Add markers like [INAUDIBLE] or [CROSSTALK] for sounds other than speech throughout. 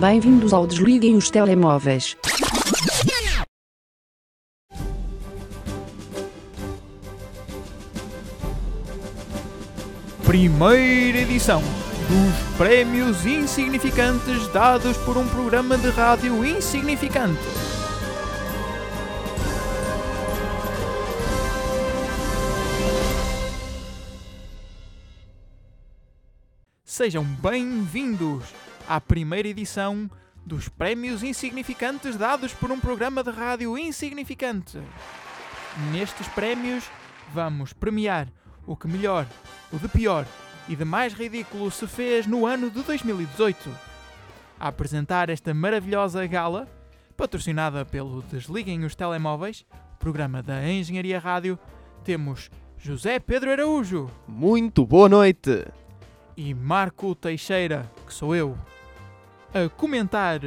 Bem-vindos ao Desliguem os Telemóveis. Primeira edição dos Prémios Insignificantes dados por um programa de rádio insignificante. Sejam bem-vindos à primeira edição dos Prémios Insignificantes dados por um programa de rádio insignificante. Nestes prémios vamos premiar o que melhor, o de pior e de mais ridículo se fez no ano de 2018. A apresentar esta maravilhosa gala, patrocinada pelo Desliguem os Telemóveis, programa da Engenharia Rádio, temos José Pedro Araújo Muito boa noite! e Marco Teixeira, que sou eu, a comentar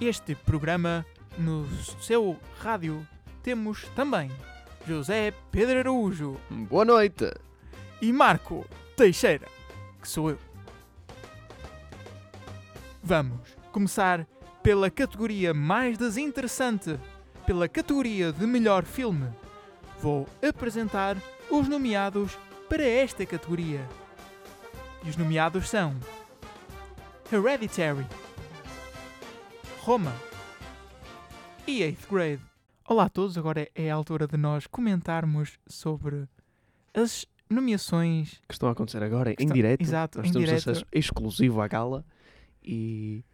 este programa no seu rádio. Temos também José Pedro Araújo Boa noite! e Marco Teixeira, que sou eu. Vamos começar pela categoria mais desinteressante, pela categoria de melhor filme. Vou apresentar os nomeados para esta categoria. E os nomeados são Hereditary, Roma e Eighth Grade. Olá a todos, agora é a altura de nós comentarmos sobre as nomeações Que estão a acontecer agora em Estão- direto. exato, Nós em temos direto. acesso exclusivo à gala e,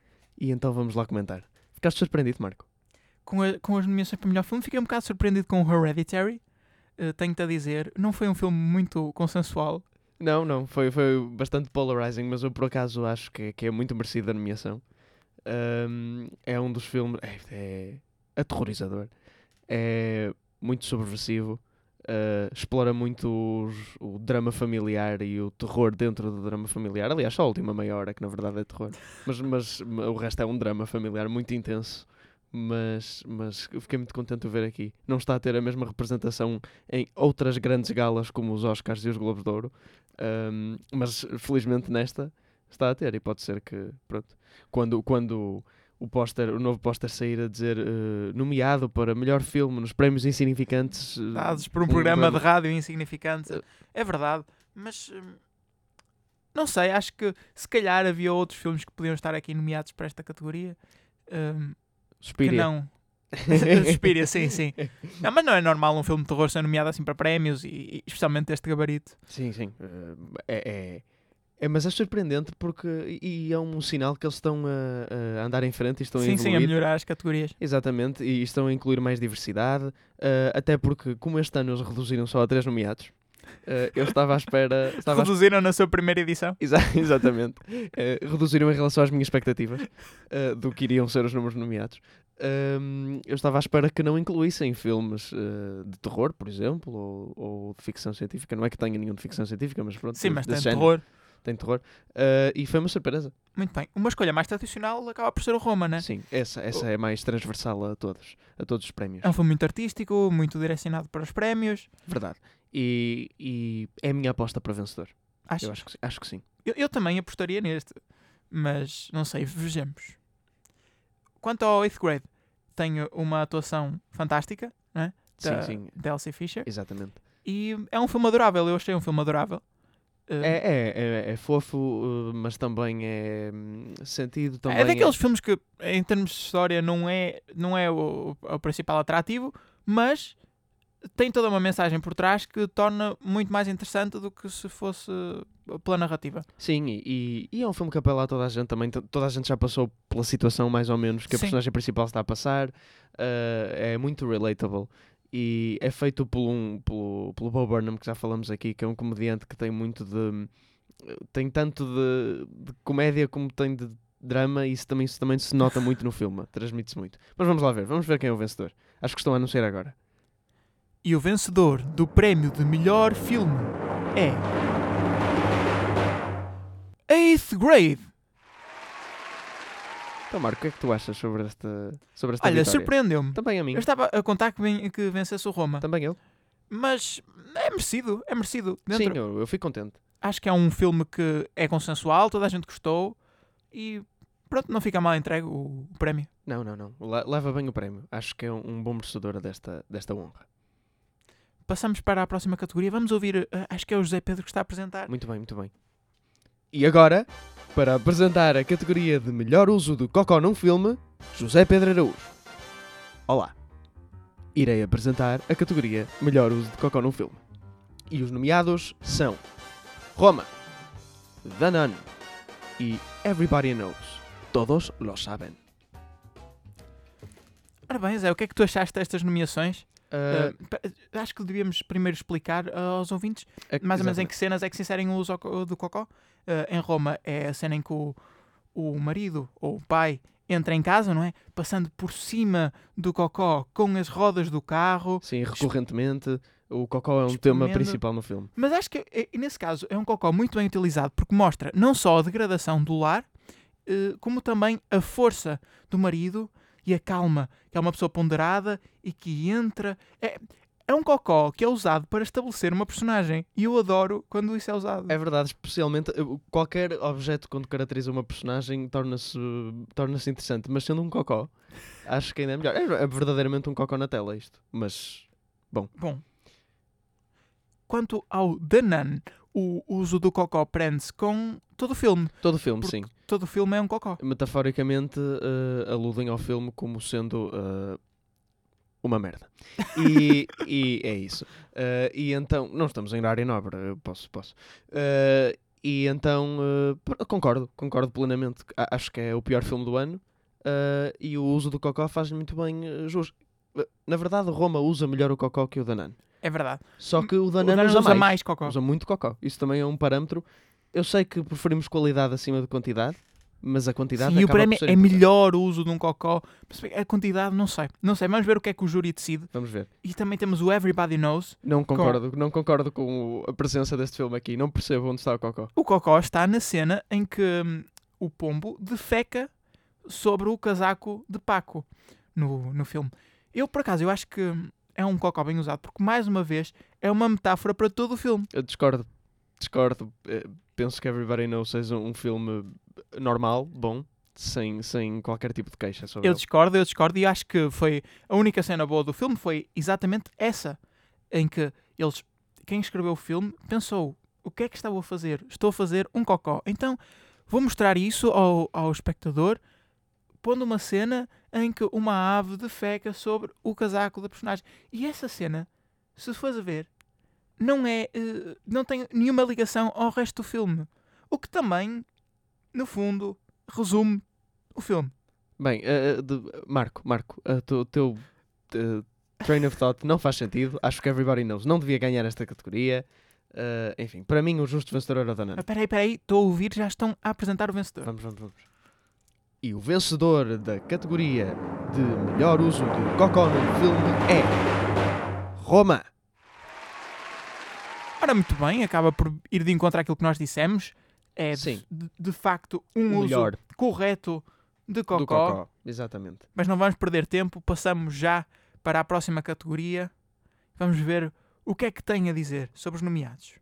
e então vamos lá comentar. Ficaste surpreendido, Marco? com, a- com as nomeações para melhor filme. Fiquei um bocado surpreendido com o Hereditary. Eh, Tenho-te a dizer, não foi um filme muito consensual. Não, não, foi, foi bastante polarizing, mas eu por acaso acho que, que é muito merecida a nomeação. Ahm, é um dos filmes. É, é aterrorizador. É muito subversivo. ah, explora muito os- o drama familiar e o terror dentro do drama familiar. Aliás, só a última meia hora que na verdade é terror. Mas, mas ma- o resto é um drama familiar muito intenso. Mas, mas fiquei muito contente de ver aqui. Não está a ter a mesma representação em outras grandes galas como os Oscars e os Globos de Ouro. Ahm, mas felizmente nesta está a ter e pode ser que pronto quando quando o póster o novo póster sair a dizer eh, nomeado para melhor filme nos prémios insignificantes eh, Dados por um um programa de rádio insignificante. Eh. É verdade, mas. hum, Não sei, acho que se calhar havia outros filmes que podiam estar aqui nomeados para esta categoria. que Suspiria. não. [LAUGHS] [LAUGHS] Suspiria, sim, sim. Não, mas não é normal um filme de terror ser nomeado assim para prémios, e, e especialmente deste gabarito. sim sim eh, é, é, é- mas é surpreendente porque e, é um sinal que eles estão a, a andar em frente e estão a Sim, sim, a evoluir melhorar as categorias. Exatamente, e estão a incluir mais diversidade, eh, até porque, como este ano eles reduziram só a três nomeados, eh, eu estava à espera. [LAUGHS] Estava à Reduziram na sua primeira edição. Exa- [LAUGHS] exatamente. Eh, reduziram em relação às minhas expectativas do que iriam ser os números nomeados. Ahm, eu estava à espera que não incluíssem filmes eh, de terror, por exemplo, ou, ou de ficção científica. Não é que tenha nenhum de ficção científica, mas pronto. Sim, mas tem género. terror. Tem terror. Eh, e foi uma surpresa. Muito bem. Uma escolha mais tradicional acaba por ser o Roma, né? Sim, essa, essa é mais transversal a todos, a todos os prémios. É um filme muito artístico, muito direcionado para os prémios. Verdade. E, e é a minha aposta para vencedor. Acho, Eu acho que, sim- acho que sim. eu, eu também apostaria neste, mas não sei, vejamos. Quanto ao 8th grade, tem uma atuação fantástica, né? Da, Sim, sim. da Elsie Fisher. Exatamente. E é um filme adorável, eu achei um filme adorável. É, é, é, é fofo, uh, mas também é hum, sentido. Também é daqueles filmes que, em termos de história, não é, não é o, o principal atrativo, mas tem toda uma mensagem por trás que torna muito mais interessante do que se fosse pela narrativa. Sim, e, e- é um filme que apela a toda a gente também. to- Toda a gente já passou pela situação, mais ou menos, que a Sim. personagem principal está a passar. uh, é muito relatable. E é feito por um, pelo, pelo Bo Burnham, que já falamos aqui, que é um comediante que tem muito de. tem tanto de, de comédia como tem de drama, e isso também, isso também se nota muito no filme, [LAUGHS] transmite-se muito. Mas vamos lá ver, vamos ver quem é o vencedor. Acho que estão a anunciar agora. E o vencedor do prémio de melhor filme é. Eighth Grade. Então, Marco, o que é que tu achas sobre esta, sobre esta Olha, vitória? surpreendeu-me. Também a mim. Eu estava a contar que, ven- que vencesse o Roma, Também eu. mas é merecido, é merecido. Sim, Dentro, eu, eu fico contente. Acho que é um filme que é consensual, toda a gente gostou e Pronto, não fica mal entregue o, o prémio. Não, não, não. Le- Leva bem o prémio. Acho que é um, um bom merecedor desta, desta honra. Passamos para a próxima categoria. Vamos ouvir, eh, acho que é o José Pedro que está a apresentar. Muito bem, muito bem. E agora, para apresentar a categoria de melhor uso do cocó num filme, José Pedro Araújo. Olá. Irei apresentar a categoria melhor uso de cocó num filme. E os nomeados são Roma, The Nun e Everybody Knows. Todos lo sabem. Ora bem, Zé, o que é que tu achaste destas nomeações? Eh, pa- acho que devíamos primeiro explicar eh, aos ouvintes mais ou menos em que cenas é que se inserem o uso do cocó. Eh, em Roma é a cena em que o, o marido ou o pai entra em casa, não é? Passando por cima do cocó com as rodas do carro. Sim, recorrentemente, o cocó é um tema principal no filme. Mas acho que eh, nesse caso é um cocó muito bem utilizado porque mostra não só a degradação do lar, eh, como também a força do marido e a calma, que é uma pessoa ponderada e que entra. É, é um cocó que é usado para estabelecer uma personagem. E eu adoro quando isso é usado. É verdade, especialmente eh, qualquer objeto quando caracteriza uma personagem torna-se torna interessante, mas sendo um cocó, acho que ainda é melhor. É, é verdadeiramente um cocó na tela isto, mas Bom, quanto ao The Nun, o uso do cocó prende-se com todo o filme. todo o filme, sim. Todo o filme é um cocó. Metaforicamente eh, aludem ao filme como sendo eh, uma merda. E, [LAUGHS] e é isso. Eh, e então, não estamos em área nobre, eu posso, posso. Eh, e então, eh, pr- concordo, concordo plenamente. Acho que é o pior filme do ano eh, e o uso do cocó faz muito bem eh. Eh, Na verdade, Roma usa melhor o cocó que o Danan. É verdade. Só que o O Danan Danan usa, usa mais. mais cocó. Usa muito cocó. Isso também é um parâmetro. Eu sei que preferimos qualidade acima de quantidade, mas a quantidade Sim, e o prémio é importante. melhor o uso de um cocó. A quantidade, não sei. Não sei. Vamos ver o que é que o júri decide. Vamos ver. E também temos o Everybody Knows. Não concordo, não concordo com a presença deste filme aqui. Não percebo onde está o Cocó. O cocó está na cena em que hum, o pombo defeca sobre o casaco de Paco no, no filme. Eu, por acaso, eu acho que hum, é um cocó bem usado, porque, mais uma vez, é uma metáfora para todo o filme. Eu discordo. Discordo. Eh, Penso que Everybody Knows seja um filme normal, bom, sem, sem qualquer tipo de queixa sobre Eu ele. discordo, eu discordo, e acho que foi a única cena boa do filme foi exatamente essa, em que eles, quem escreveu o filme, pensou: o que é que estava a fazer? Estou a fazer um cocó. Então vou mostrar isso ao, ao espectador, pondo uma cena em que uma ave defeca sobre o casaco da personagem. E essa cena, se fores a ver, não é, eh, não tem nenhuma ligação ao resto do filme. O que também, no fundo, resume o filme. Bem, eh, de- Marco, Marco, eh, o teu eh, train of thought não faz sentido. Acho que Everybody Knows não devia ganhar esta categoria. Enfim, para mim o justo vencedor era o Danan. Ah, Peraí, peraí, estou a ouvir, já estão a apresentar o vencedor. Vamos, vamos, vamos. E o vencedor da categoria de melhor uso de Cocó no filme é Roma. Ora, muito bem, acaba por ir de encontro àquilo que nós dissemos. É de, de- de facto um O uso melhor correto de cocó, do Cocó. Exatamente. mas não vamos perder tempo, passamos já para a próxima categoria. Vamos ver o que é que tem a dizer sobre os nomeados.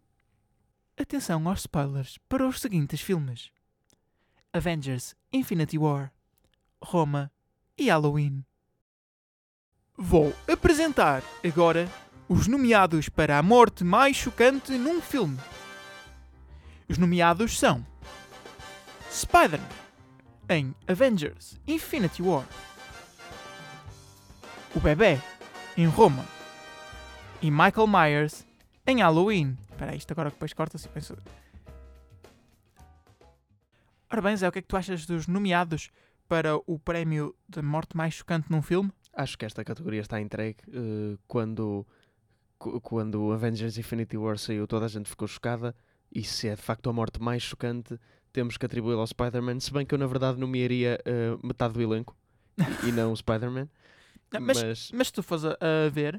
Atenção aos spoilers para os seguintes filmes: Avengers Infinity War, Roma e Halloween. Vou apresentar agora os nomeados para a morte mais chocante num filme. Os nomeados são Spider-Man em Avengers Infinity War, o bebê em Roma e Michael Myers em Halloween. Espera aí, isto agora depois corta-se e penso... Ora bem, Zé, o que é que tu achas dos nomeados para o prémio de morte mais chocante num filme? Acho que esta categoria está entregue eh, quando, quando Avengers Infinity War saiu, toda a gente ficou chocada. E se é de facto a morte mais chocante, temos que atribuí-la ao Spider-Man. Se bem que eu, na verdade, nomearia eh, metade do elenco e, e não o Spider-Man. [LAUGHS] Mas, Mas, mas se tu fores a, a ver,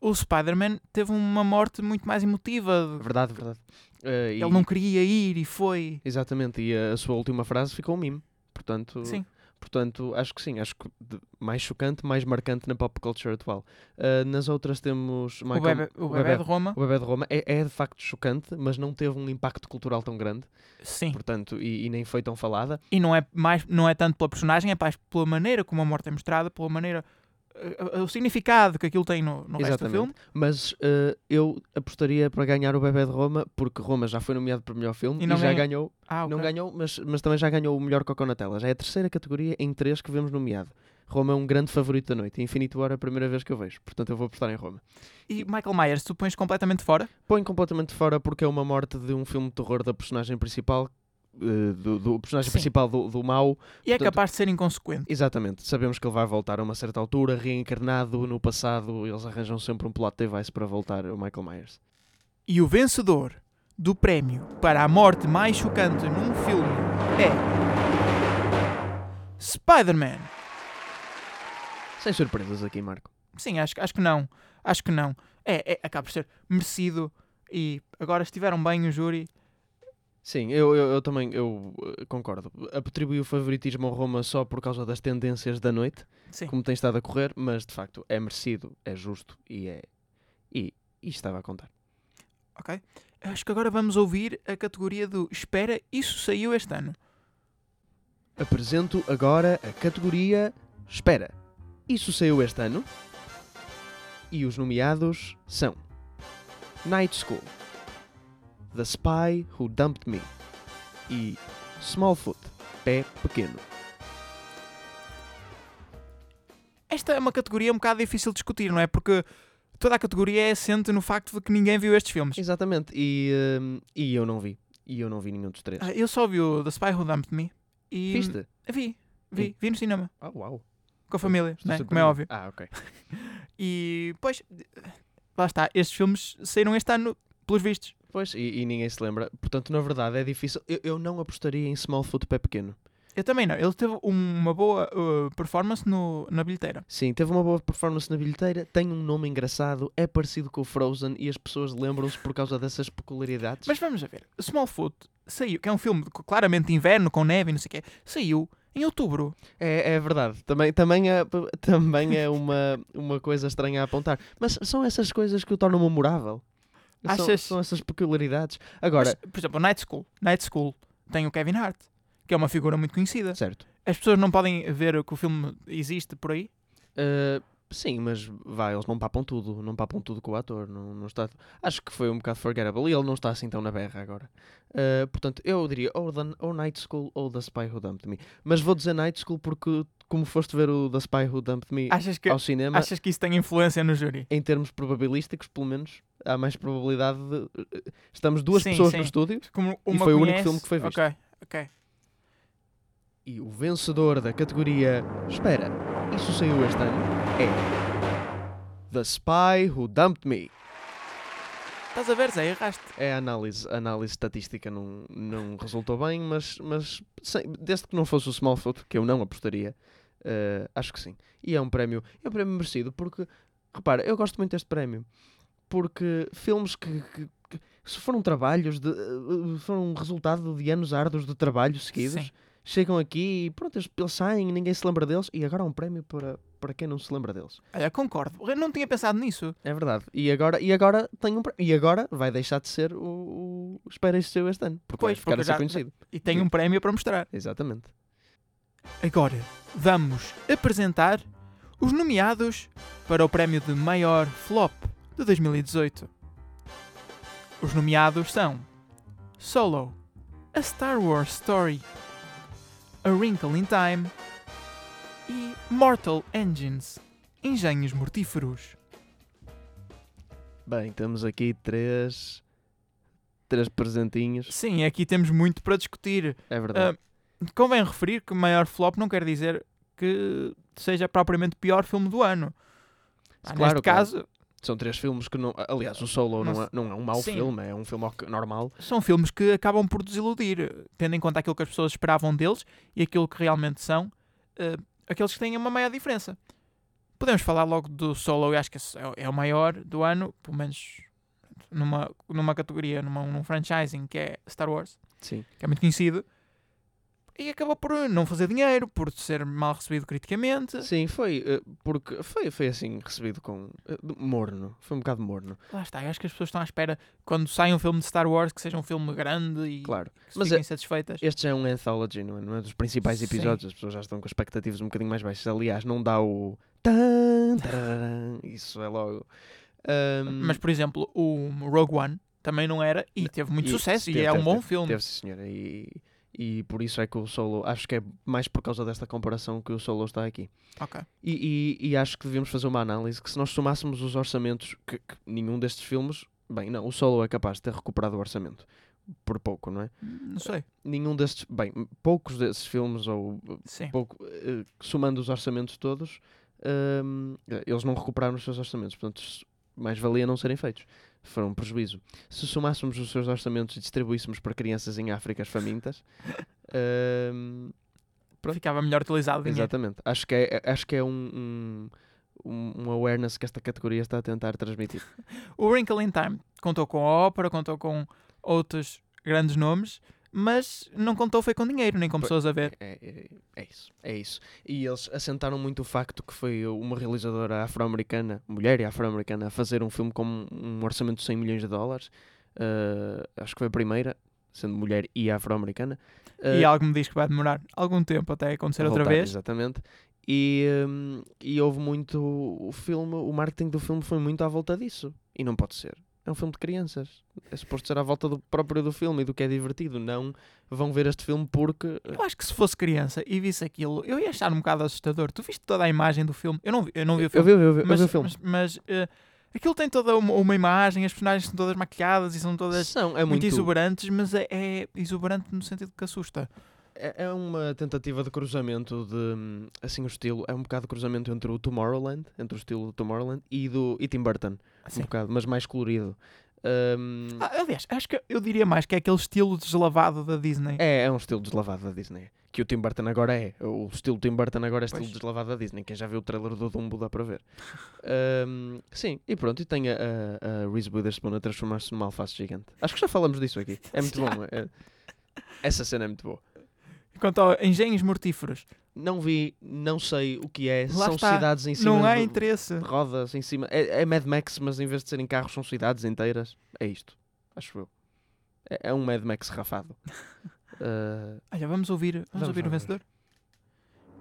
o Spider-Man teve uma morte muito mais emotiva. verdade, verdade. E- Ele não queria ir e foi. Exatamente, e a, a sua última frase ficou um mime. Portanto, Sim. Portanto, acho que sim, acho que mais chocante, mais marcante na pop culture atual. Ah, nas outras temos O Michael- bebê, o de Roma, o Bebé de Roma. É, é de facto chocante, mas não teve um impacto cultural tão grande, sim. portanto, e, e nem foi tão falada. E não é, mais, não é tanto pela personagem, é mais pela maneira como a morte é mostrada, pela maneira. Eh, o significado que aquilo tem no, no resto do filme. Mas ah, eu apostaria para ganhar o Bebé de Roma, porque Roma já foi nomeado para melhor filme E e, não já ganhou. Ah, ok. Não ganhou, mas, mas também já ganhou o melhor cocô na tela. Já é a terceira categoria em três que vemos nomeado. Roma é um grande favorito da noite. Infinito War é a primeira vez que eu vejo. Portanto, eu vou apostar em Roma. E Michael Myers, tu pões completamente fora? Põe completamente fora porque é uma morte de um filme de terror da personagem principal. Eh, do, do personagem Sim. principal do, do mau. E é Portanto- capaz de ser inconsequente. Exatamente. Sabemos que ele vai voltar a uma certa altura, reencarnado no passado. Eles arranjam sempre um plot device para voltar o Michael Myers. E o vencedor do prémio para a morte mais chocante num filme é. Spider-Man. Sem surpresas aqui, Marco. Sim, acho, acho que não. Acho que não. É, é, acaba por ser merecido. E agora estiveram bem o júri. Sim, eu, eu, eu também eu eh, concordo. Atribuí o favoritismo ao Roma só por causa das tendências da noite, Sim. como tem estado a correr, mas de facto é merecido, é justo e é. E, e estava a contar. Ok? Acho que agora vamos ouvir a categoria do Espera, isso saiu este ano. Apresento agora a categoria Espera. Isso saiu este ano. E os nomeados são Night School, The Spy Who Dumped Me e Smallfoot, Pé Pequeno. Esta é uma categoria um bocado difícil de discutir, não é? Porque toda a categoria é assente no facto de que ninguém viu estes filmes. Exatamente, e, hum, e eu não vi. E eu não vi nenhum dos três. Ah, Eu só vi o The Spy Who Dumped Me. E Viste? Vi, vi, vi no cinema. Ah, uau. Com a família, né? como é óbvio. Ah, ok. [LAUGHS] E, pois, lá está. Estes filmes saíram este ano, pelos vistos. Pois, e, e ninguém se lembra. Portanto, na verdade, é difícil. Eu, eu não apostaria em Smallfoot Pé Pequeno. Eu também não. Ele teve uma boa uh, performance no, na bilheteira. Sim, teve uma boa performance na bilheteira, tem um nome engraçado, é parecido com o Frozen e as pessoas lembram-se por causa dessas peculiaridades. Mas vamos a ver. Smallfoot saiu, que é um filme claramente de inverno, com neve e não sei o quê, saiu em outubro. É, é verdade, também, também, é, também é uma, uma coisa estranha a apontar. Mas são essas coisas que o tornam memorável. São, Achas- são essas peculiaridades. Agora, Mas, por exemplo, Night School. Night School tem o Kevin Hart, que é uma figura muito conhecida. certo. As pessoas não podem ver que o filme existe por aí. Uh, sim, mas vai, eles não papam tudo, não papam tudo com o ator. Não, não está... Acho que foi um bocado forgettable e ele não está assim tão na berra agora. Uh, portanto, eu diria ou, the, ou Night School ou The Spy Who Dumped Me. Mas vou dizer Night School porque, como foste ver o The Spy Who Dumped Me Achas que, ao cinema, achas que isso tem influência no júri? em termos probabilísticos, pelo menos, há mais probabilidade de. Estamos duas Sim, pessoas sim. no estúdio E foi o único conhece- filme que foi visto. Ok, ok. e o vencedor da categoria Espera, isso saiu este ano é. The Spy Who Dumped Me. Estás a ver, Zé? Erraste. É a análise, a análise estatística não, não resultou bem, mas, mas sem- desde que não fosse o Smallfoot, que eu não apostaria, eh, acho que sim. E é um prémio, é um prémio merecido, porque, repara, eu gosto muito deste prémio, porque filmes que, que- que se foram trabalhos, de, eh, foram resultado de anos árduos de trabalho seguidos, Sim. chegam aqui e pronto, eles, eles saem, ninguém se lembra deles, e agora há um prémio para, para quem não se lembra deles. Olha, concordo. Eu não tinha pensado nisso. É verdade. E agora, e agora tem um pré- E agora vai deixar de ser o, o Espera Isso Seu este ano. Porque vai Pois, ficar porque a ser já- conhecido. E tem um prémio para mostrar. Exatamente. Agora, vamos apresentar os nomeados para o prémio de maior flop de 2018. Os nomeados são Solo, A Star Wars Story, A Wrinkle in Time e Mortal Engines, Engenhos Mortíferos. Bem, temos aqui três. Três presentinhos. Sim, aqui temos muito para discutir. É verdade. Ah, convém referir que maior flop não quer dizer que seja propriamente o pior filme do ano. Ah, Claro, neste claro. caso, São três filmes que não. Aliás, o Solo não, Não é, não é um mau Sim. filme, é um filme normal. são filmes que acabam por desiludir, tendo em conta aquilo que as pessoas esperavam deles e aquilo que realmente são, eh, aqueles que têm uma maior diferença. Podemos falar logo do Solo, eu acho que é, é o maior do ano, pelo menos numa, numa categoria, numa, num franchising que é Star Wars, Sim. que é muito conhecido. E acabou por não fazer dinheiro, por ser mal recebido criticamente. Sim, foi eh, porque foi, foi assim recebido com eh, morno. Foi um bocado morno. Lá está, eu acho que as pessoas estão à espera quando sai um filme de Star Wars que seja um filme grande e Claro. que Mas fiquem é- satisfeitas. Este já é um anthology, não é? Não é dos principais Sim. episódios. As pessoas já estão com expectativas um bocadinho mais baixas. Aliás, não dá o. tan, Isso é logo. Ahm, Mas, por exemplo, o Rogue One também não era e teve muito e- sucesso e teve, é um teve, bom teve, filme. Teve, sim, senhora. E, e por isso é que o Solo. Acho que é mais por causa desta comparação que o Solo está aqui. Ok. E, e- e acho que devíamos fazer uma análise que se nós somássemos os orçamentos que, que nenhum destes filmes, bem, não, o Solo é capaz de ter recuperado o orçamento por pouco, não é? Não sei. Nenhum destes, bem, poucos desses filmes ou Sim. pouco, eh, somando os orçamentos todos, hum, eles não recuperaram os seus orçamentos, portanto, mais valia não serem feitos. Foram um prejuízo. Se somássemos os seus orçamentos e distribuíssemos para crianças em Áfricas famintas, [LAUGHS] pronto. Ficava melhor utilizado dinheiro. Exatamente. Acho que é, acho que é um, um, um um awareness que esta categoria está a tentar transmitir. [LAUGHS] O Wrinkle in Time contou com a ópera, contou com outros grandes nomes, mas não contou foi com dinheiro, nem com pessoas a ver. É, é, é isso, é isso. E eles assentaram muito o facto que foi uma realizadora afro-americana, mulher e afro-americana, a fazer um filme com um orçamento de 100 milhões de dólares. Uh, acho que foi a primeira, sendo mulher e afro-americana. E Uh, algo me diz que vai demorar algum tempo até acontecer a outra voltar, vez. Exatamente. E, hum, e houve muito. O filme, o marketing do filme foi muito à volta disso. E não pode ser. É um filme de crianças. É suposto ser à volta do próprio do filme e do que é divertido. Não vão ver este filme porque. Eu acho que se fosse criança e visse aquilo, eu ia achar um bocado assustador. Tu viste toda a imagem do filme? Eu não vi, eu não vi o Eu filme. vi, eu vi, eu vi mas, o filme. mas, mas, eh, aquilo tem toda uma, uma imagem, as personagens são todas maquilhadas e são todas São, é muito, muito. exuberantes, mas é, é exuberante no sentido que assusta. É, é uma tentativa de cruzamento de. hum, Assim, o estilo. É um bocado de cruzamento entre o Tomorrowland, entre o estilo do Tomorrowland e do e Tim Burton. Assim. Um bocado, mas mais colorido. Hum, Ah, aliás, acho que eu diria mais que é aquele estilo deslavado da Disney. É, é um estilo deslavado da Disney. Que o Tim Burton agora é. O estilo Tim Burton agora é estilo Pois. deslavado da Disney. Quem já viu o trailer do Dumbo dá para ver. Ahm, [LAUGHS] sim, e pronto. E tem a, a, a Reese Witherspoon a transformar-se numa alface gigante. Acho que já falamos disso aqui. É muito bom. é- essa cena é muito boa. Quanto a engenhos mortíferos, Não vi, não sei o que é. Lá são está. cidades em cima não há de, interesse. de rodas em cima. É, é Mad Max, mas em vez de serem carros, são cidades inteiras. É isto. Acho eu. É, é um Mad Max rafado. [LAUGHS] Ah, Olha, vamos ouvir, vamos, Vamos, ouvir o vamos. vencedor.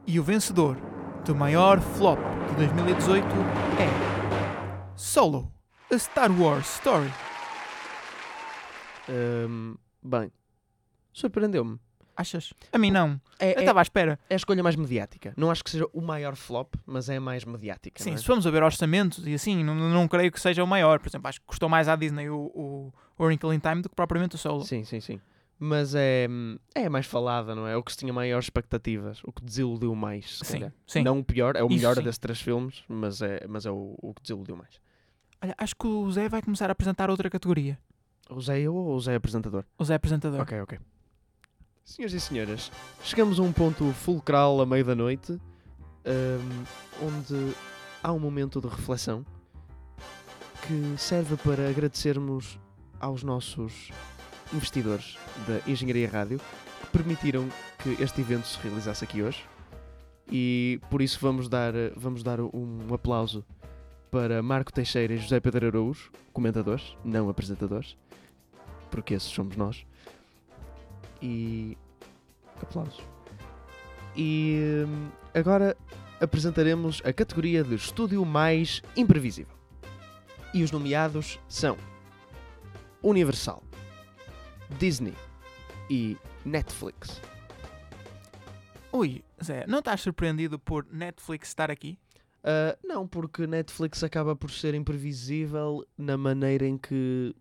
E o vencedor do maior flop de 2018 é Solo, A Star Wars Story. Ahm, bem, surpreendeu-me. Achas? A mim não. É, Eu é- estava à espera. é a escolha mais mediática. Não acho que seja o maior flop, mas é a mais mediática. Sim, é? se formos a ver orçamentos e assim, não, não creio que seja o maior. Por exemplo, acho que custou mais à Disney o, o, o Wrinkle in Time do que propriamente o Solo. sim, sim, sim. Mas é, é a mais falada, não é? O que se tinha maiores expectativas, o que desiludiu mais. Sim, calhar. sim. Não o pior, é o Isso melhor sim. desses três filmes, mas é, mas é o, o que desiludiu mais. Olha, acho que o Zé vai começar a apresentar outra categoria. O Zé eu ou o Zé apresentador? O Zé apresentador. Ok, ok. Senhoras e senhores, chegamos a um ponto fulcral a meio da noite, hum, onde há um momento de reflexão que serve para agradecermos aos nossos investidores da Engenharia Rádio que permitiram que este evento se realizasse aqui hoje. E por isso vamos dar, vamos dar um aplauso para Marco Teixeira e José Pedro Araújo, comentadores, não apresentadores, porque esses somos nós. E. aplausos. E hum, agora apresentaremos a categoria de estúdio mais imprevisível. E os nomeados são Universal, Disney e Netflix. Ui, Zé, não estás surpreendido por Netflix estar aqui? Ah, não, porque Netflix acaba por ser imprevisível na maneira em que.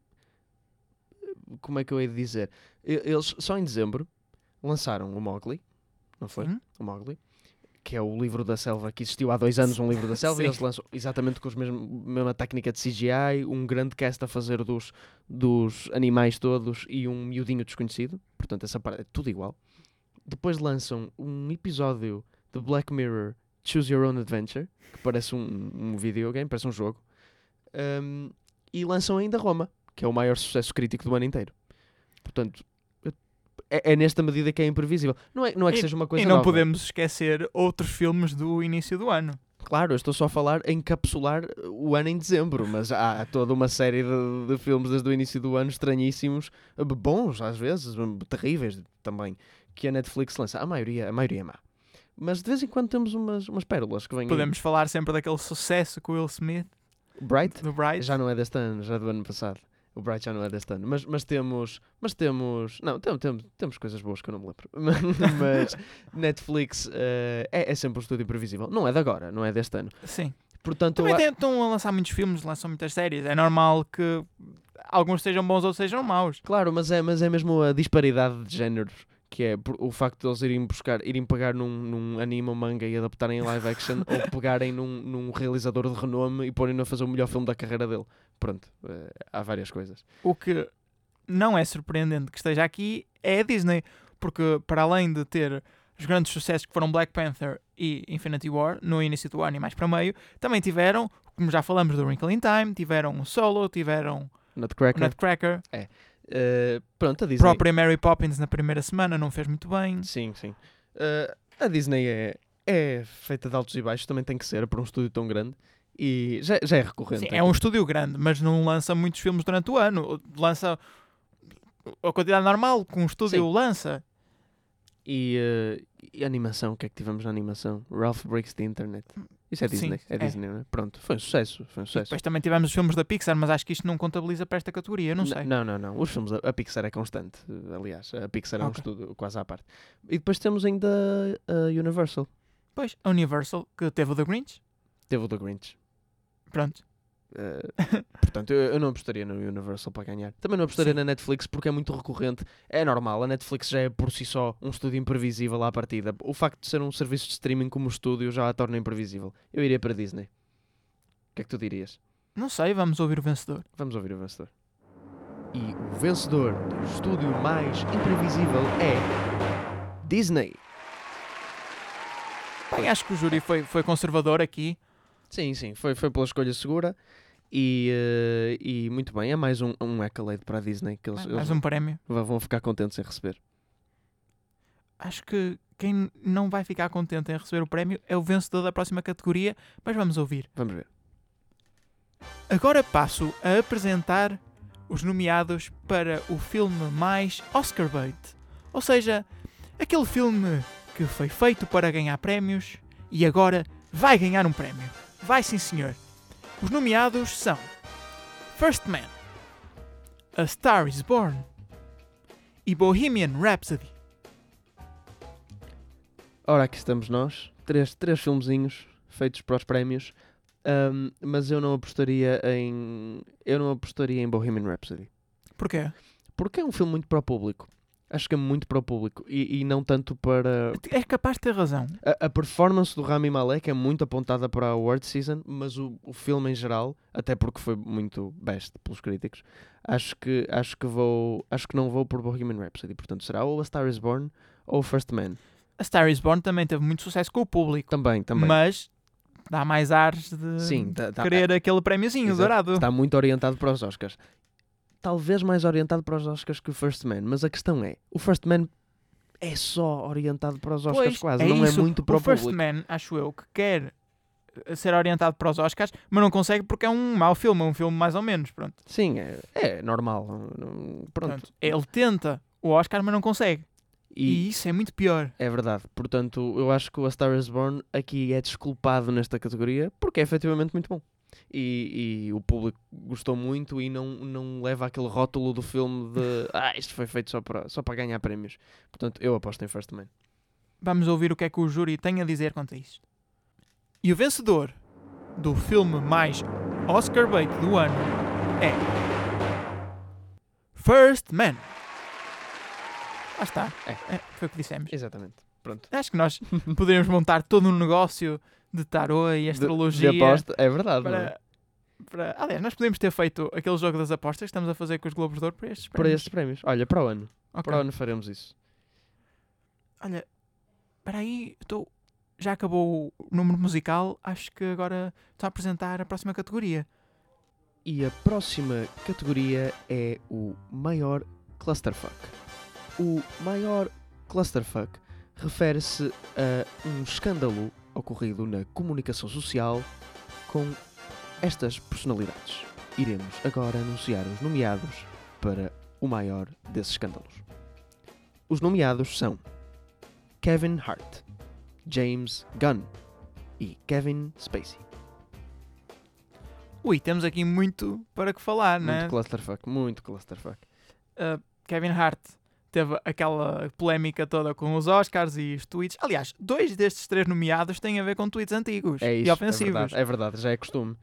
Como é que eu hei de dizer? Eles só em dezembro lançaram o Mowgli, não foi? Sim. O Mowgli, que é o livro da selva que existiu há dois anos, um livro da [LAUGHS] selva, e eles lançam exatamente com a mesma técnica de CGI, um grande cast a fazer dos, dos animais todos e um miudinho desconhecido. Portanto, essa parte é tudo igual. Depois lançam um episódio de Black Mirror Choose Your Own Adventure, que parece um, um videogame, parece um jogo. Um, e lançam ainda Roma, que é o maior sucesso crítico do ano inteiro. Portanto, é, é nesta medida que é imprevisível. Não é, não é que E- seja uma coisa e não nova. podemos esquecer outros filmes do início do ano. Claro, eu estou só a falar em encapsular o ano em dezembro, mas há toda uma série de, de filmes desde o início do ano estranhíssimos, bons às vezes, terríveis também, que a Netflix lança. A maioria, a maioria é má. Mas de vez em quando temos umas, umas pérolas que vêm. aí. Podemos falar sempre daquele sucesso com o Will Smith, Bright do Bright. já não é deste ano, já é do ano passado. O Bright já não é deste ano, mas, mas temos, mas temos, não, temos, temos, temos coisas boas que eu não me lembro, [LAUGHS] mas Netflix eh, é, é sempre um estúdio previsível, não é de agora, não é deste ano. Sim. Portanto, Também a- tentam a lançar muitos filmes, lançam muitas séries. É normal que alguns sejam bons ou sejam maus. Claro, mas é, mas é mesmo a disparidade de géneros. Que é o facto de eles irem buscar, irem pegar num, num anime ou manga e adaptarem em live action [LAUGHS] ou pegarem num, num realizador de renome e porem-no a fazer o melhor filme da carreira dele. Pronto, eh, há várias coisas. O que não é surpreendente que esteja aqui é a Disney, porque para além de ter os grandes sucessos que foram Black Panther e Infinity War no início do ano e mais para meio, também tiveram, como já falamos do Wrinkle in Time, tiveram o Solo, tiveram Nutcracker. Nutcracker, eh, pronto, a Disney. própria Mary Poppins na primeira semana não fez muito bem. Sim, sim. Eh, a Disney é, é feita de altos e baixos, também tem que ser para um estúdio tão grande. E já, já é recorrente. Sim, é um estúdio grande, mas não lança muitos filmes durante o ano. Lança a quantidade normal que um estúdio Sim. lança. E, eh, e a animação, o que é que tivemos na animação? Ralph Breaks the Internet. Isso é Sim, Disney, é é. Disney, não é? Pronto, foi um sucesso, foi um sucesso. Depois também tivemos os filmes da Pixar, mas acho que isto não contabiliza para esta categoria, não sei. Não, não, não. Os filmes, a Pixar é constante, eh, aliás. A Pixar é um Ok. estudo quase à parte. E depois temos ainda a Universal. Pois, a Universal, que teve o The Grinch, Teve o The Grinch. Pronto. Eh, portanto, eu, eu não apostaria no Universal para ganhar. Também não apostaria Sim. na Netflix porque é muito recorrente. É normal, a Netflix já é por si só um estúdio imprevisível à partida. O facto de ser um serviço de streaming como estúdio já a torna imprevisível. Eu iria para a Disney. O que é que tu dirias? Não sei, vamos ouvir o vencedor. Vamos ouvir o vencedor. E o vencedor do estúdio mais imprevisível é Disney. Bem, acho que o júri foi, foi conservador aqui. Sim, sim, foi, foi pela escolha segura. E, eh, e muito bem, é mais um, um accolade para a Disney que eles, Mais eles um prémio. vão- vão ficar contentes em receber. Acho que quem não vai ficar contente em receber o prémio é o vencedor da próxima categoria, mas vamos ouvir. Vamos ver. Agora passo a apresentar os nomeados para o filme mais Oscar bait. Ou seja, aquele filme que foi feito para ganhar prémios e agora vai ganhar um prémio. Vai sim, senhor. Os nomeados são First Man, A Star is Born e Bohemian Rhapsody. Ora, aqui estamos nós. Três, três filmezinhos feitos para os prémios. Ahm, mas eu não apostaria em. Eu não apostaria em Bohemian Rhapsody. Porquê? Porque é um filme muito para o público. Acho que é muito para o público. E, e não tanto para. É capaz de ter razão. A, a performance do Rami Malek é muito apontada para a award season, mas o, o filme em geral, até porque foi muito best pelos críticos, acho que acho que vou acho que não vou por Bohemian Rhapsody. Portanto, será ou A Star Is Born ou First Man. A Star is Born também teve muito sucesso com o público, Também, também. mas dá mais ares de Sim, tá- tá- querer aquele prémiozinho Exato. dourado. Está muito orientado para os Oscars. Talvez mais orientado para os Oscars que o First Man, mas a questão é, o First Man é só orientado para os Oscars Pois, quase, é não isso. é muito para o, o First público. Man, acho eu, que quer eh, ser orientado para os Oscars, mas não consegue porque é um mau filme, é um filme mais ou menos, pronto. Sim, é, é normal. Pronto. Portanto, ele tenta o Oscar, mas não consegue. E, E, isso é muito pior. é verdade. Portanto, eu acho que o A Star Is Born aqui é desculpado nesta categoria porque é efetivamente muito bom. E, e o público gostou muito e não, não leva aquele rótulo do filme de [LAUGHS] ah, isto foi feito só para, só para ganhar prémios. Portanto, eu aposto em First Man. Vamos ouvir o que é que o júri tem a dizer quanto a isto. E o vencedor do filme mais Oscar bait do ano é First Man. Lá está. É. É, foi o que dissemos. Exatamente. Pronto. Acho que nós poderíamos montar todo um negócio de tarô e De- astrologia. De aposta, é verdade. não é? para, para... Aliás, nós podemos ter feito aquele jogo das apostas que estamos a fazer com os Globos de Ouro para estes Para prémios. estes prémios. Olha, para o ano. Ok. Para o ano faremos isso. Olha, espera aí, estou... já acabou o número musical, acho que agora estou a apresentar a próxima categoria. E a próxima categoria é o maior clusterfuck. O maior clusterfuck refere-se a um escândalo ocorrido na comunicação social com estas personalidades. Iremos agora anunciar os nomeados para o maior desses escândalos. Os nomeados são Kevin Hart, James Gunn e Kevin Spacey. Ui, temos aqui muito para que falar, Muito né? clusterfuck, muito clusterfuck. Uh, Kevin Hart teve aquela polémica toda com os Oscars e os tweets. Aliás, dois destes três nomeados têm a ver com tweets antigos É e isso, é ofensivos. verdade, é verdade, já é costume.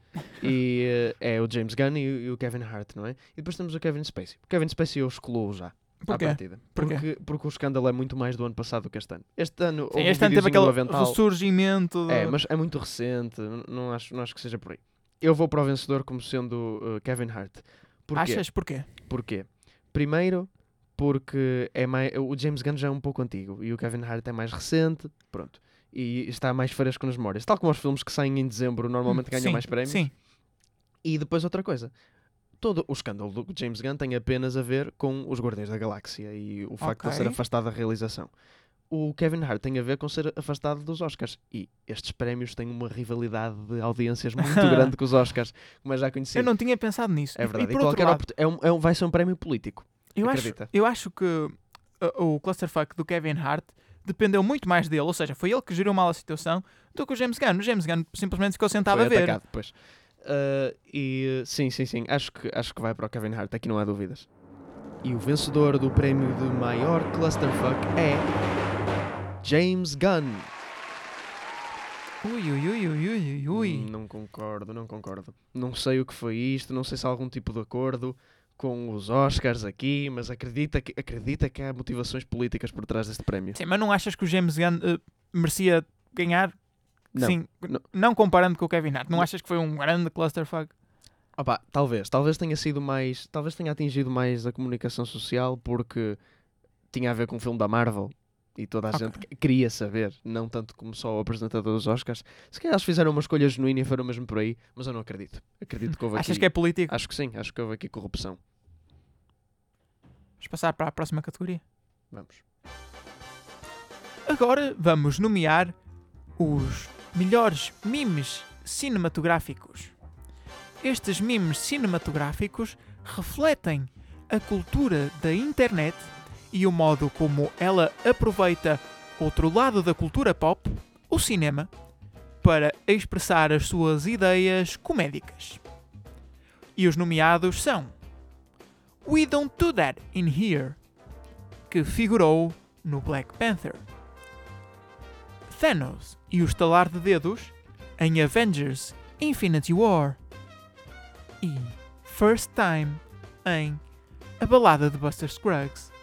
E eh, é o James Gunn e, o- e Kevin Hart, não é? E depois temos o Kevin Spacey. O Kevin Spacey eu excluo já. à Porquê? partida. Porquê? Porque, porque o escândalo é muito mais do ano passado do que este ano. Este ano, Sim, este um ano teve aquele avental. ressurgimento. de- É, mas é muito recente, não acho, não acho que seja por aí. Eu vou para o vencedor como sendo uh, Kevin Hart. Porquê? Achas porquê? Porquê? Primeiro, porque é mais, o James Gunn já é um pouco antigo e o Kevin Hart é mais recente, pronto. E está mais fresco nas memórias. Tal como os filmes que saem em dezembro normalmente ganham Sim, mais prémios. Sim, E depois outra coisa. Todo o escândalo do James Gunn tem apenas a ver com os Guardiões da Galáxia e o facto de ele ser afastado da realização. O Kevin Hart tem a ver com ser afastado dos Oscars. E estes prémios têm uma rivalidade de audiências muito [LAUGHS] grande com os Oscars, como é já conhecido. eu não tinha pensado nisso. É verdade. E, E qualquer lado, é um, é um- vai ser um prémio político. Eu, acho, acredita. eu acho que uh, o clusterfuck do Kevin Hart dependeu muito mais dele, ou seja, foi ele que geriu mal a situação, do que o James Gunn. O James Gunn simplesmente ficou sentado Foi a ver. atacado depois. Ah, e sim, sim, sim. Acho que, acho que vai para o Kevin Hart, aqui não há dúvidas. E o vencedor do prémio de maior clusterfuck é James Gunn. Ui, ui, ui, ui, ui, ui. Não concordo, não concordo. Não sei o que foi isto, não sei se há algum tipo de acordo com os Oscars aqui, mas acredita que, acredita que há motivações políticas por trás deste prémio. Sim, mas não achas que o James Gunn uh, merecia ganhar? Não, Sim, não. não comparando com o Kevin Hart. Não Não. achas que foi um grande clusterfuck? Opa, talvez, talvez tenha sido mais, talvez tenha atingido mais a comunicação social porque tinha a ver com o filme da Marvel e toda a Ok. gente que- queria saber, não tanto como só o apresentador dos Oscars. Se calhar eles fizeram uma escolha genuína e foram mesmo por aí, mas eu não acredito. Acredito que houve Achas aqui, que é político? acho que sim, acho que houve aqui corrupção. Vamos passar para a próxima categoria. Vamos. Agora vamos nomear os melhores memes cinematográficos. Estes memes cinematográficos refletem a cultura da internet e o modo como ela aproveita outro lado da cultura pop, o cinema, para expressar as suas ideias comédicas. E os nomeados são We Don't Do That in Here, que figurou no Black Panther. Thanos e o estalar de dedos em Avengers Infinity War. E First Time em A Balada de Buster Scruggs.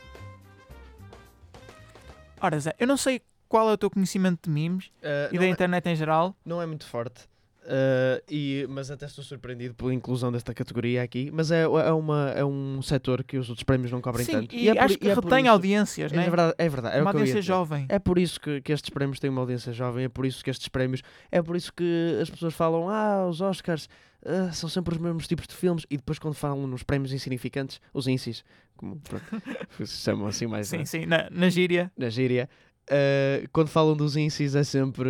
Ora, Zé, eu não sei qual é o teu conhecimento de memes e da internet em geral. não é muito forte. Uh, e, mas até estou surpreendido pela inclusão desta categoria aqui. Mas é, é, uma, é um setor que os outros prémios não cobrem Sim, tanto. e, é por- acho que e é por retém isso- audiências, É né? verdade, é verdade. É Uma que audiência jovem. É por isso que, que estes prémios têm uma audiência jovem, é por isso que estes prémios, é por isso que as pessoas falam, ah, os Oscars ah, são sempre os mesmos tipos de filmes, e depois quando falam nos prémios insignificantes, os INSIs, como pronto, [LAUGHS] se chamam assim mais Sim, na, sim, na, na gíria. na gíria, ah, quando falam dos INSIs é sempre,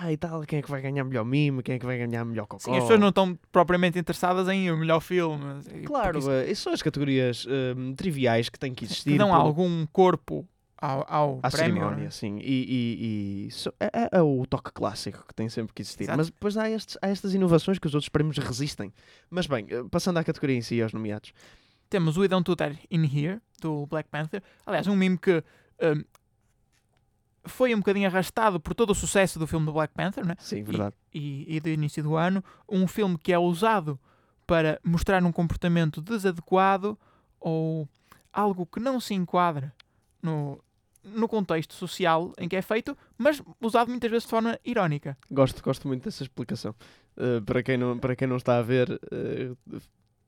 ah, e tal, quem é que vai ganhar melhor mime, quem é que vai ganhar melhor cocó. Sim, as pessoas não estão propriamente interessadas em o melhor filme. Claro, isso isso são as categorias ah, triviais que têm que existir. que dão por- algum corpo ao, ao à prémio. cerimónia, né? sim. E, e- e so- é, é- é o toque clássico que tem sempre que existir. Exato. Mas depois há, estes, há estas inovações que os outros prémios resistem. Mas bem, eh, passando à categoria em si, aos nomeados. Temos o We Don't Do That in Here, do Black Panther. Aliás, um meme que um, foi um bocadinho arrastado por todo o sucesso do filme do Black Panther, né? Sim, verdade. e, e do início do ano, um filme que é usado para mostrar um comportamento desadequado ou algo que não se enquadra no, no contexto social em que é feito, mas usado muitas vezes de forma irónica. Gosto, gosto muito dessa explicação. Eh, para, quem não, para quem não está a ver, eh,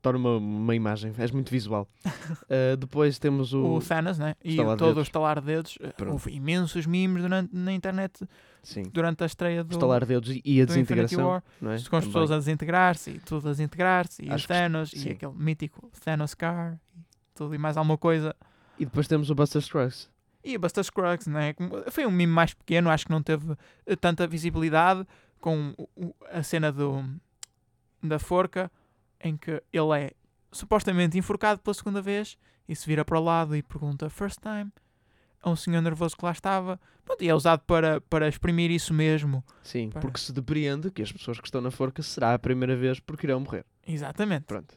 torna uma, uma imagem. És muito visual. [LAUGHS] Eh, depois temos o. O, Thanos, né? E estalar todo o estalar de dedos. Pronto. Houve imensos memes durante, na internet sim. durante a estreia do, Estalar de dedos e a desintegração. War. É? com as pessoas a desintegrar-se e tudo a desintegrar-se e Acho o que Thanos sim. e aquele mítico Thanos Car e tudo e mais alguma coisa E depois temos o Buster Scruggs. E a Buster Scruggs, né? Foi um meme mais pequeno, acho que não teve eh, tanta visibilidade com a cena do, da forca, em que ele é supostamente enforcado pela segunda vez e se vira para o lado e pergunta first time a um senhor nervoso que lá estava. Pronto, e é usado para, para exprimir isso mesmo. Sim, Para. porque se depreende que as pessoas que estão na forca será a primeira vez porque irão morrer. Exatamente. Pronto.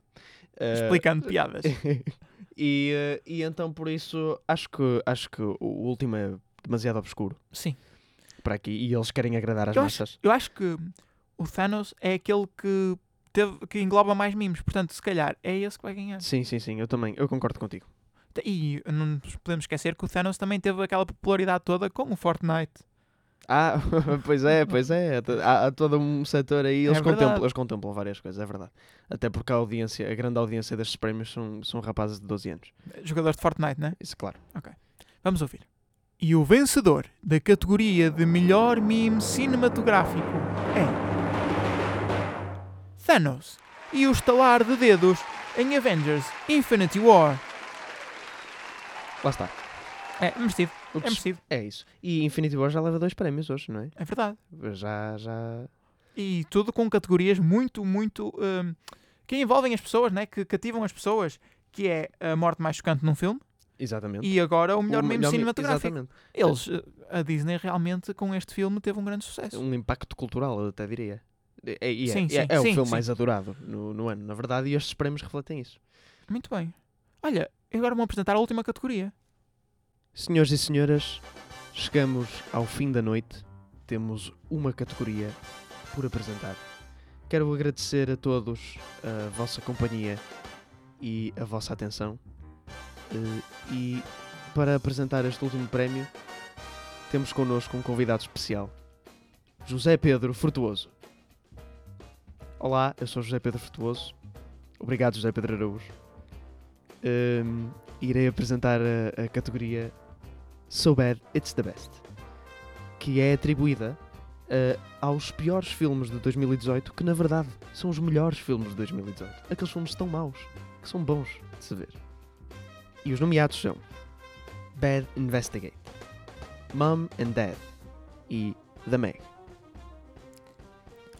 Eh, Explicando piadas. [LAUGHS] e, eh, e então por isso acho que, acho que o último é demasiado obscuro Sim. para aqui e eles querem agradar às Eu acho- massas. Eu acho que o Thanos é aquele que, teve, que engloba mais memes. Portanto, se calhar é esse que vai ganhar. Sim, sim, sim, eu também, eu concordo contigo. E não nos podemos esquecer que o Thanos também teve aquela popularidade toda com o Fortnite. Ah, [LAUGHS] pois é, pois é. Há, há todo um setor aí, eles, É contemplam, eles contemplam várias coisas, é verdade. Até porque a audiência, a grande audiência destes prémios são, são rapazes de 12 anos. Jogadores de Fortnite, né? Isso, claro. Vamos ouvir. E o vencedor da categoria de melhor meme cinematográfico é. Thanos e o estalar de dedos em Avengers Infinity War. Lá está. É merecido, O é que se- merecido, é isso. E Infinity War já leva dois prémios hoje, não é? é verdade. Já, já. E tudo com categorias muito, muito. hum, que envolvem as pessoas, né? Que cativam as pessoas. Que é a morte mais chocante num filme Exatamente. e agora o melhor O meme melhor cinematográfico. Exatamente. Eles, eh, a Disney realmente com este filme teve um grande sucesso. Um impacto cultural, eu até diria. É, é, é, Sim, é- sim, é o sim, filme mais adorado no, no ano, na verdade, e estes prémios refletem isso. Muito bem. Olha, agora vou apresentar a última categoria. Senhores e senhoras, chegamos ao fim da noite. Temos uma categoria por apresentar. Quero agradecer a todos a vossa companhia e a vossa atenção. Eh, E para apresentar este último prémio, temos connosco um convidado especial, José Pedro Frutuoso. Olá, eu sou José Pedro Frutuoso. Obrigado, José Pedro Araújo. Ehm, irei apresentar a, a categoria So Bad It's the Best, que é atribuída eh, aos piores filmes de 2018, que na verdade são os melhores filmes de 2018. Aqueles filmes tão maus que são bons de se ver. E os nomeados são Bad Investigate, Mom and Dad e The Meg.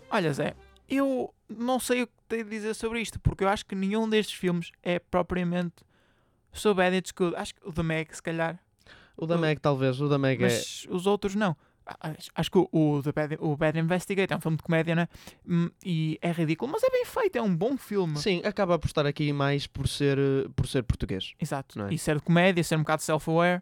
Olha, Zé, eu não sei o que tenho de dizer sobre isto, porque eu acho que nenhum destes filmes é propriamente so bad it's good. Acho que o The Meg, se calhar, O O- Meg, talvez, o The Meg é. mas os outros não. Acho- que o, o, The Bad, o Bad Investigate é um filme de comédia, né? E é ridículo, mas é bem feito, é um bom filme. Sim, acaba por estar aqui mais por ser, eh, por ser português. Exato. É? E ser de comédia, ser um bocado self-aware.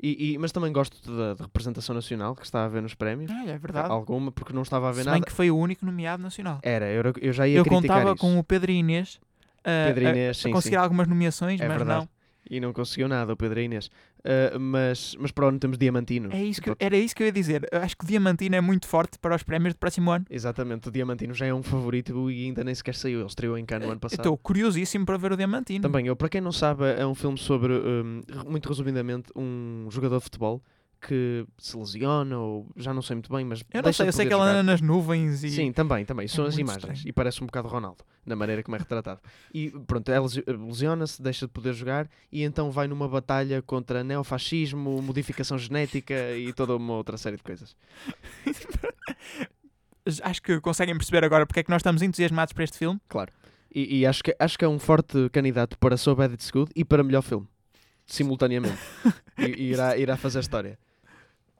E, e- mas também gosto da, da representação nacional que está a ver nos prémios. Olha, é verdade. Alguma, porque não estava a ver Se bem nada. que foi o único nomeado nacional. Era, eu, eu já ia Eu contava isso. com o Pedro Inês a, Pedro a- Inês, a sim, conseguir sim. algumas nomeações, É mas verdade. não. E não conseguiu nada, o Pedro a Inês. Ah, mas, mas para onde temos Diamantino. É isso que eu- era isso que eu ia dizer. Eu acho que o Diamantino é muito forte para os prémios do próximo ano. Exatamente, o Diamantino já é um favorito e ainda nem sequer saiu. Ele estreou em Cannes no ano Eu passado. Estou curiosíssimo para ver o Diamantino. Também, eu, para quem não sabe, é um filme sobre, re- muito resumidamente, um jogador de futebol que se lesiona ou já não sei muito bem, mas Eu não sei, eu sei que jogar. anda nas nuvens e. Sim, também, também. São É as imagens. estranho. E parece um bocado Ronaldo, na maneira como é retratado. E pronto, ela lesi- lesiona-se, deixa de poder jogar e então vai numa batalha contra neofascismo, modificação genética e toda uma outra série de coisas. [LAUGHS] Acho que conseguem perceber agora porque é que nós estamos entusiasmados para este filme. Claro. E, e acho, que, acho que é um forte candidato para So Bad It's Good e para melhor filme. Simultaneamente. [LAUGHS] e irá, irá fazer história.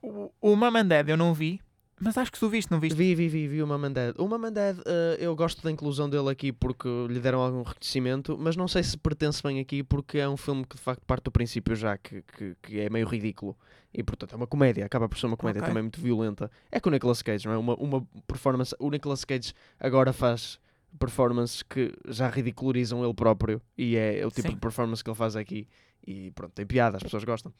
O, o Mom and Dad eu não vi, mas acho que tu viste, não viste? Vi, vi, vi, vi o Mom and Dad. O Mom and Dad, eh, eu gosto da inclusão dele aqui porque lhe deram algum reconhecimento, mas não sei se pertence bem aqui porque é um filme que de facto parte do princípio já que, que, que é meio ridículo. E portanto é uma comédia, acaba por ser uma comédia Ok. também muito violenta. É com o Nicolas Cage, não é? Uma, uma performance. O Nicolas Cage agora faz performances que já ridicularizam ele próprio e é, o tipo Sim. de performance que ele faz aqui. E pronto, tem piada, as pessoas gostam.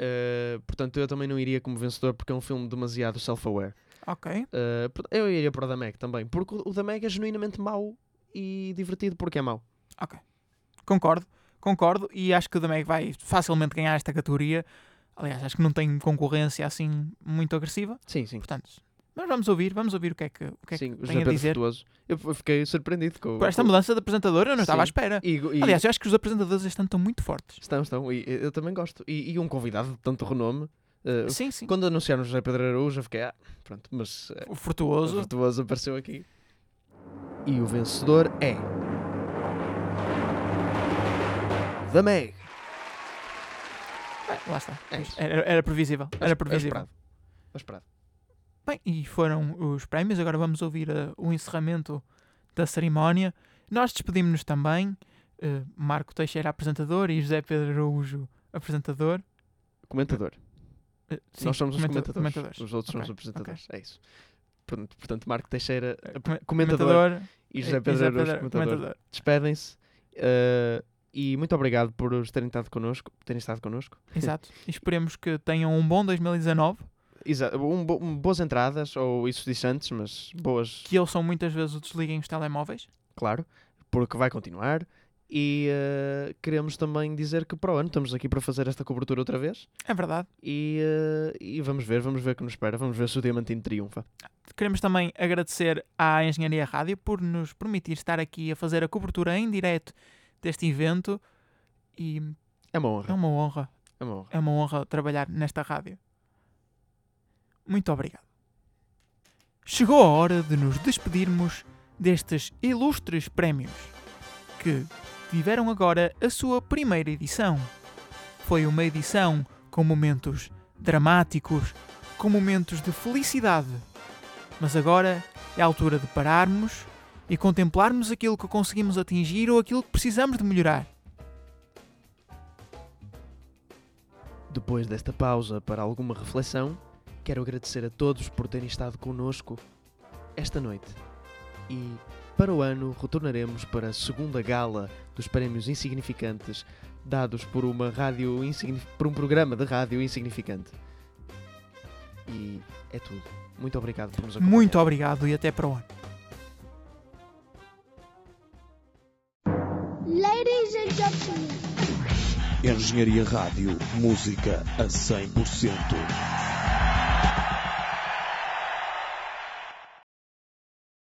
Eh, portanto, eu também não iria como vencedor porque é um filme demasiado self-aware. Ok. Uh, eu iria para o Meg também, porque o Meg é genuinamente mau e divertido porque é mau. Concordo, concordo. E acho que o The Meg vai facilmente ganhar esta categoria. Aliás, acho que não tem concorrência assim muito agressiva. Sim, sim. Portanto, Mas vamos ouvir, vamos ouvir o que é que, o que, é Sim, que o tem José a dizer. Frutuoso. Eu fiquei surpreendido com, Com esta mudança de apresentador, eu não estava à Sim. espera. E, e- Aliás, eu acho que os apresentadores este ano estão muito fortes. estão, estão. E, eu também gosto. E, e um convidado de tanto renome. eh, Sim, sim. Quando anunciaram o José Pedro Araújo, eu fiquei, ah, pronto, mas eh, O o Fortuoso. Apareceu aqui. E o vencedor é. The Meg. Bem, lá está. É. Era, era previsível. Era É previsível. esperado. É esperado. Bem, e foram os prémios. Agora vamos ouvir eh, o encerramento da cerimónia. Nós despedimos-nos também. eh, Marco Teixeira, apresentador, e José Pedro Araújo, apresentador. Comentador. Eh, sim, Nós somos os comenta- comentadores. Os outros são os Ok, apresentadores. É isso. Portanto, portanto, Marco Teixeira, Eh, ap- come- comentador, e José Pedro Araújo, Pedro- comentador. Despedem-se. eh, e muito obrigado por terem estado connosco. Terem estado connosco. Exato. [LAUGHS] E esperemos que tenham um bom 2019. Exa um um- boas entradas, ou isso disse antes, mas boas, Que eles são muitas vezes o desliguem os telemóveis. claro, porque vai continuar. E eh, queremos também dizer que para o ano estamos aqui para fazer esta cobertura outra vez. É verdade. E, eh, e vamos ver, vamos ver o que nos espera. Vamos ver se o Diamantino triunfa. Queremos também agradecer à Engenharia Rádio por nos permitir estar aqui a fazer a cobertura em direto deste evento. E É uma é honra. uma honra. É uma honra. É uma honra trabalhar nesta rádio. Muito obrigado. Chegou a hora de nos despedirmos destes ilustres prémios que tiveram agora a sua primeira edição. Foi uma edição com momentos dramáticos, com momentos de felicidade. Mas agora é a altura de pararmos e contemplarmos aquilo que conseguimos atingir ou aquilo que precisamos de melhorar. Depois desta pausa para alguma reflexão, quero agradecer a todos por terem estado connosco esta noite. E para o ano retornaremos para a segunda gala dos prémios insignificantes dados por uma rádio por um programa de rádio insignificante. E é tudo. Muito obrigado por nos acompanhar. Muito obrigado e até para o ano. Ladies and gentlemen. Engenharia Rádio, música a 100%.